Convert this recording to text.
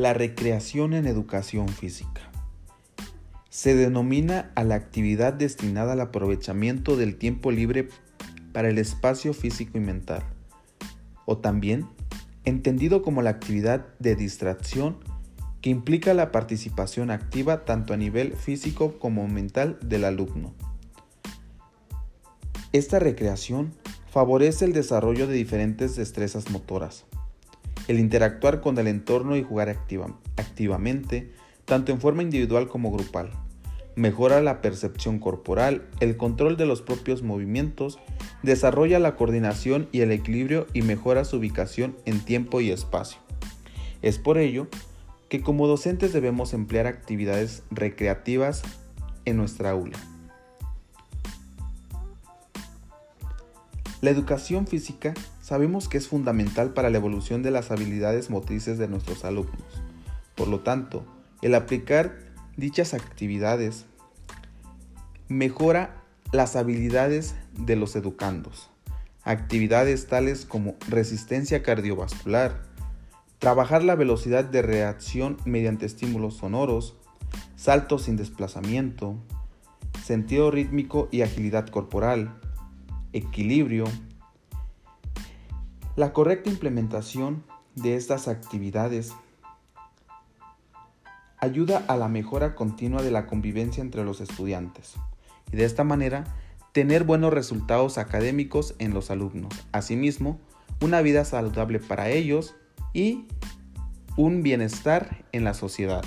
La recreación en educación física. Se denomina a la actividad destinada al aprovechamiento del tiempo libre para el espacio físico y mental, o también entendido como la actividad de distracción que implica la participación activa tanto a nivel físico como mental del alumno. Esta recreación favorece el desarrollo de diferentes destrezas motoras, el interactuar con el entorno y jugar activamente, tanto en forma individual como grupal. Mejora la percepción corporal, el control de los propios movimientos, desarrolla la coordinación y el equilibrio y mejora su ubicación en tiempo y espacio. Es por ello que como docentes debemos emplear actividades recreativas en nuestra aula. La educación física sabemos que es fundamental para la evolución de las habilidades motrices de nuestros alumnos. Por lo tanto, el aplicar dichas actividades mejora las habilidades de los educandos. Actividades tales como resistencia cardiovascular, Trabajar la velocidad de reacción mediante estímulos sonoros, saltos sin desplazamiento, sentido rítmico y agilidad corporal, equilibrio. La correcta implementación de estas actividades ayuda a la mejora continua de la convivencia entre los estudiantes y de esta manera tener buenos resultados académicos en los alumnos. Asimismo, una vida saludable para ellos y un bienestar en la sociedad.